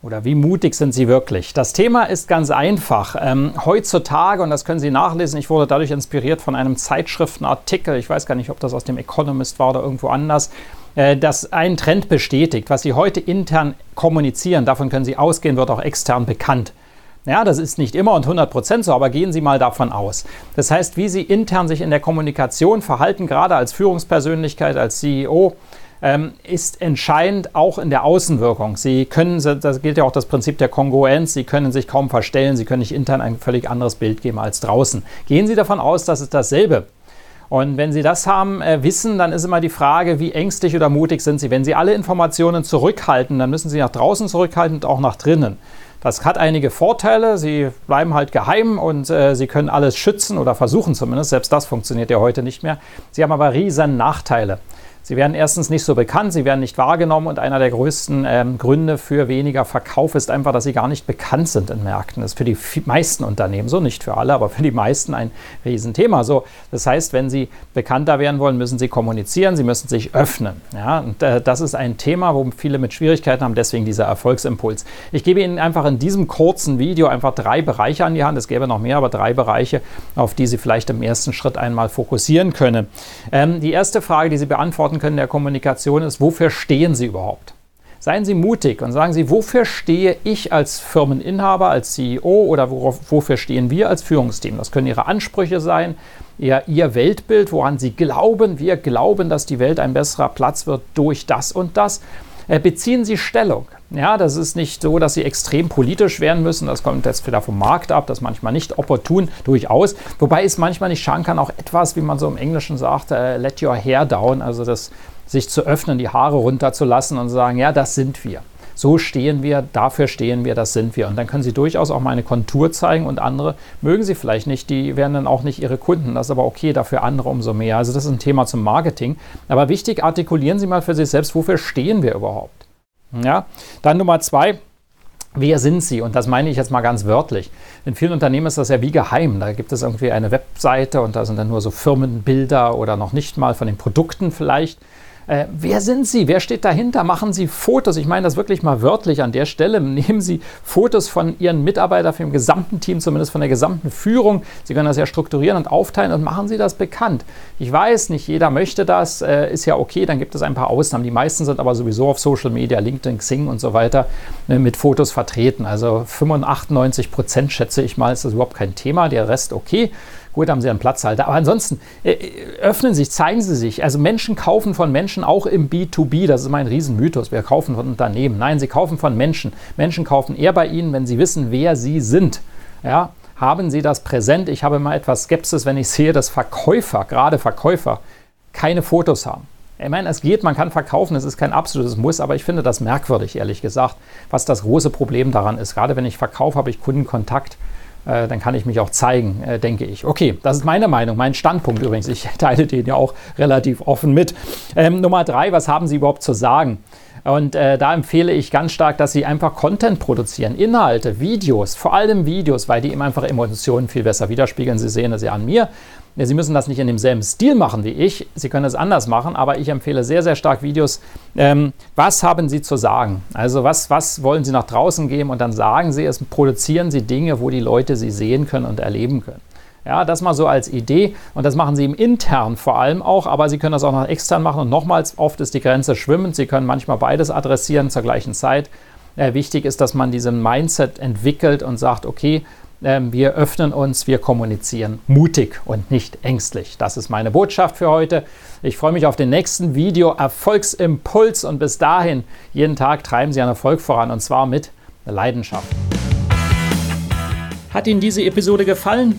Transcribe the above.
Oder wie mutig sind Sie wirklich? Das Thema ist ganz einfach. Ähm, heutzutage, und das können Sie nachlesen, ich wurde dadurch inspiriert von einem Zeitschriftenartikel, ich weiß gar nicht, ob das aus dem Economist war oder irgendwo anders, äh, das einen Trend bestätigt. Was Sie heute intern kommunizieren, davon können Sie ausgehen, wird auch extern bekannt. Ja, das ist nicht immer und 100% so, aber gehen Sie mal davon aus. Das heißt, wie Sie intern sich in der Kommunikation verhalten, gerade als Führungspersönlichkeit, als CEO, ist entscheidend auch in der Außenwirkung. Sie können, das gilt ja auch das Prinzip der Kongruenz, Sie können sich kaum verstellen, Sie können nicht intern ein völlig anderes Bild geben als draußen. Gehen Sie davon aus, dass es dasselbe und wenn Sie das haben, äh, wissen, dann ist immer die Frage, wie ängstlich oder mutig sind Sie. Wenn Sie alle Informationen zurückhalten, dann müssen Sie nach draußen zurückhalten und auch nach drinnen. Das hat einige Vorteile. Sie bleiben halt geheim und äh, Sie können alles schützen oder versuchen zumindest. Selbst das funktioniert ja heute nicht mehr. Sie haben aber riesen Nachteile. Sie werden erstens nicht so bekannt, sie werden nicht wahrgenommen und einer der größten ähm, Gründe für weniger Verkauf ist einfach, dass sie gar nicht bekannt sind in Märkten. Das ist für die meisten Unternehmen so, nicht für alle, aber für die meisten ein Riesenthema. So, das heißt, wenn Sie bekannter werden wollen, müssen Sie kommunizieren, Sie müssen sich öffnen. Ja, und äh, das ist ein Thema, wo viele mit Schwierigkeiten haben, deswegen dieser Erfolgsimpuls. Ich gebe Ihnen einfach in diesem kurzen Video einfach drei Bereiche an die Hand. Es gäbe noch mehr, aber drei Bereiche, auf die Sie vielleicht im ersten Schritt einmal fokussieren können. Ähm, die erste Frage, die Sie beantworten können in der Kommunikation ist, wofür stehen Sie überhaupt? Seien Sie mutig und sagen Sie, wofür stehe ich als Firmeninhaber, als CEO oder worauf, wofür stehen wir als Führungsteam? Das können Ihre Ansprüche sein, Ihr, Ihr Weltbild, woran Sie glauben. Wir glauben, dass die Welt ein besserer Platz wird durch das und das. Äh, beziehen Sie Stellung. Ja, das ist nicht so, dass Sie extrem politisch werden müssen. Das kommt jetzt wieder vom Markt ab, das ist manchmal nicht opportun, durchaus. Wobei es manchmal nicht schaden kann, auch etwas, wie man so im Englischen sagt, uh, let your hair down, also das sich zu öffnen, die Haare runterzulassen und sagen, ja, das sind wir. So stehen wir, dafür stehen wir, das sind wir. Und dann können Sie durchaus auch mal eine Kontur zeigen und andere mögen Sie vielleicht nicht, die werden dann auch nicht Ihre Kunden. Das ist aber okay, dafür andere umso mehr. Also das ist ein Thema zum Marketing. Aber wichtig, artikulieren Sie mal für sich selbst, wofür stehen wir überhaupt? Ja, dann Nummer zwei. Wer sind Sie? Und das meine ich jetzt mal ganz wörtlich. In vielen Unternehmen ist das ja wie geheim. Da gibt es irgendwie eine Webseite und da sind dann nur so Firmenbilder oder noch nicht mal von den Produkten vielleicht. Äh, wer sind Sie? Wer steht dahinter? Machen Sie Fotos? Ich meine das wirklich mal wörtlich an der Stelle. Nehmen Sie Fotos von Ihren Mitarbeitern, von dem gesamten Team, zumindest von der gesamten Führung. Sie können das ja strukturieren und aufteilen und machen Sie das bekannt. Ich weiß, nicht jeder möchte das, äh, ist ja okay, dann gibt es ein paar Ausnahmen. Die meisten sind aber sowieso auf Social Media, LinkedIn, Xing und so weiter äh, mit Fotos vertreten. Also 95 Prozent schätze ich mal, ist das überhaupt kein Thema. Der Rest okay. Gut, haben Sie einen Platzhalter. Aber ansonsten äh, öffnen Sie sich, zeigen Sie sich. Also Menschen kaufen von Menschen auch im B2B. Das ist mein Riesenmythos. Wir kaufen von Unternehmen. Nein, Sie kaufen von Menschen. Menschen kaufen eher bei Ihnen, wenn sie wissen, wer Sie sind. Ja, haben Sie das präsent? Ich habe mal etwas Skepsis, wenn ich sehe, dass Verkäufer, gerade Verkäufer, keine Fotos haben. Ich meine, es geht, man kann verkaufen, es ist kein absolutes Muss, aber ich finde das merkwürdig, ehrlich gesagt, was das große Problem daran ist. Gerade wenn ich verkaufe, habe ich Kundenkontakt äh, dann kann ich mich auch zeigen, äh, denke ich. Okay, das ist meine Meinung, mein Standpunkt übrigens. Ich teile den ja auch relativ offen mit. Ähm, Nummer drei, was haben Sie überhaupt zu sagen? Und äh, da empfehle ich ganz stark, dass Sie einfach Content produzieren, Inhalte, Videos, vor allem Videos, weil die eben einfach Emotionen viel besser widerspiegeln. Sie sehen das ja an mir. Sie müssen das nicht in demselben Stil machen wie ich. Sie können es anders machen, aber ich empfehle sehr, sehr stark Videos. Ähm, was haben Sie zu sagen? Also was, was wollen Sie nach draußen geben und dann sagen Sie es, produzieren Sie Dinge, wo die Leute Sie sehen können und erleben können. Ja, das mal so als Idee und das machen Sie im intern vor allem auch, aber Sie können das auch noch extern machen und nochmals, oft ist die Grenze schwimmend. Sie können manchmal beides adressieren zur gleichen Zeit. Äh, wichtig ist, dass man diesen Mindset entwickelt und sagt, okay, ähm, wir öffnen uns, wir kommunizieren mutig und nicht ängstlich. Das ist meine Botschaft für heute. Ich freue mich auf den nächsten Video Erfolgsimpuls und bis dahin, jeden Tag treiben Sie einen Erfolg voran und zwar mit Leidenschaft. Hat Ihnen diese Episode gefallen?